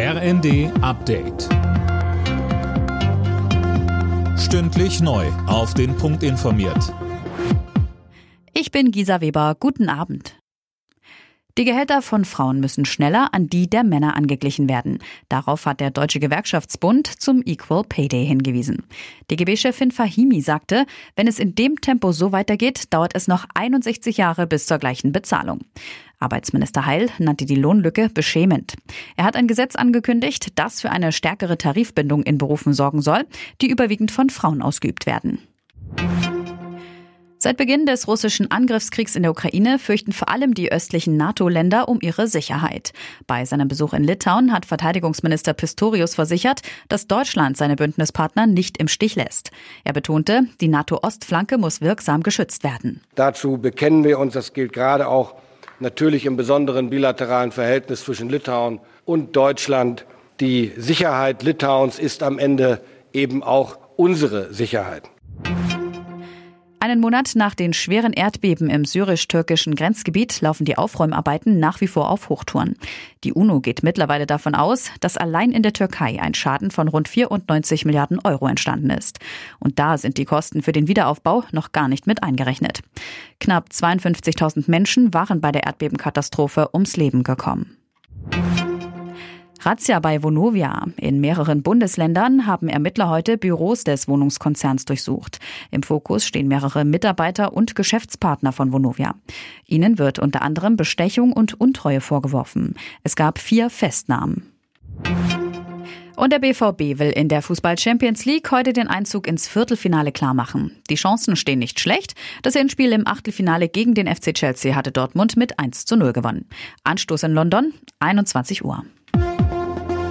RND Update. Stündlich neu. Auf den Punkt informiert. Ich bin Gisa Weber. Guten Abend. Die Gehälter von Frauen müssen schneller an die der Männer angeglichen werden. Darauf hat der Deutsche Gewerkschaftsbund zum Equal Pay Day hingewiesen. DGB-Chefin Fahimi sagte, wenn es in dem Tempo so weitergeht, dauert es noch 61 Jahre bis zur gleichen Bezahlung. Arbeitsminister Heil nannte die Lohnlücke beschämend. Er hat ein Gesetz angekündigt, das für eine stärkere Tarifbindung in Berufen sorgen soll, die überwiegend von Frauen ausgeübt werden. Seit Beginn des russischen Angriffskriegs in der Ukraine fürchten vor allem die östlichen NATO-Länder um ihre Sicherheit. Bei seinem Besuch in Litauen hat Verteidigungsminister Pistorius versichert, dass Deutschland seine Bündnispartner nicht im Stich lässt. Er betonte, die NATO-Ostflanke muss wirksam geschützt werden. Dazu bekennen wir uns, das gilt gerade auch natürlich im besonderen bilateralen Verhältnis zwischen Litauen und Deutschland. Die Sicherheit Litauens ist am Ende eben auch unsere Sicherheit. Einen Monat nach den schweren Erdbeben im syrisch-türkischen Grenzgebiet laufen die Aufräumarbeiten nach wie vor auf Hochtouren. Die UNO geht mittlerweile davon aus, dass allein in der Türkei ein Schaden von rund 94 Milliarden Euro entstanden ist. Und da sind die Kosten für den Wiederaufbau noch gar nicht mit eingerechnet. Knapp 52.000 Menschen waren bei der Erdbebenkatastrophe ums Leben gekommen. Razzia bei Vonovia. In mehreren Bundesländern haben Ermittler heute Büros des Wohnungskonzerns durchsucht. Im Fokus stehen mehrere Mitarbeiter und Geschäftspartner von Vonovia. Ihnen wird unter anderem Bestechung und Untreue vorgeworfen. Es gab vier Festnahmen. Und der BVB will in der Fußball Champions League heute den Einzug ins Viertelfinale klarmachen. Die Chancen stehen nicht schlecht. Das Endspiel im Achtelfinale gegen den FC Chelsea hatte Dortmund mit 1 zu 0 gewonnen. Anstoß in London, 21 Uhr.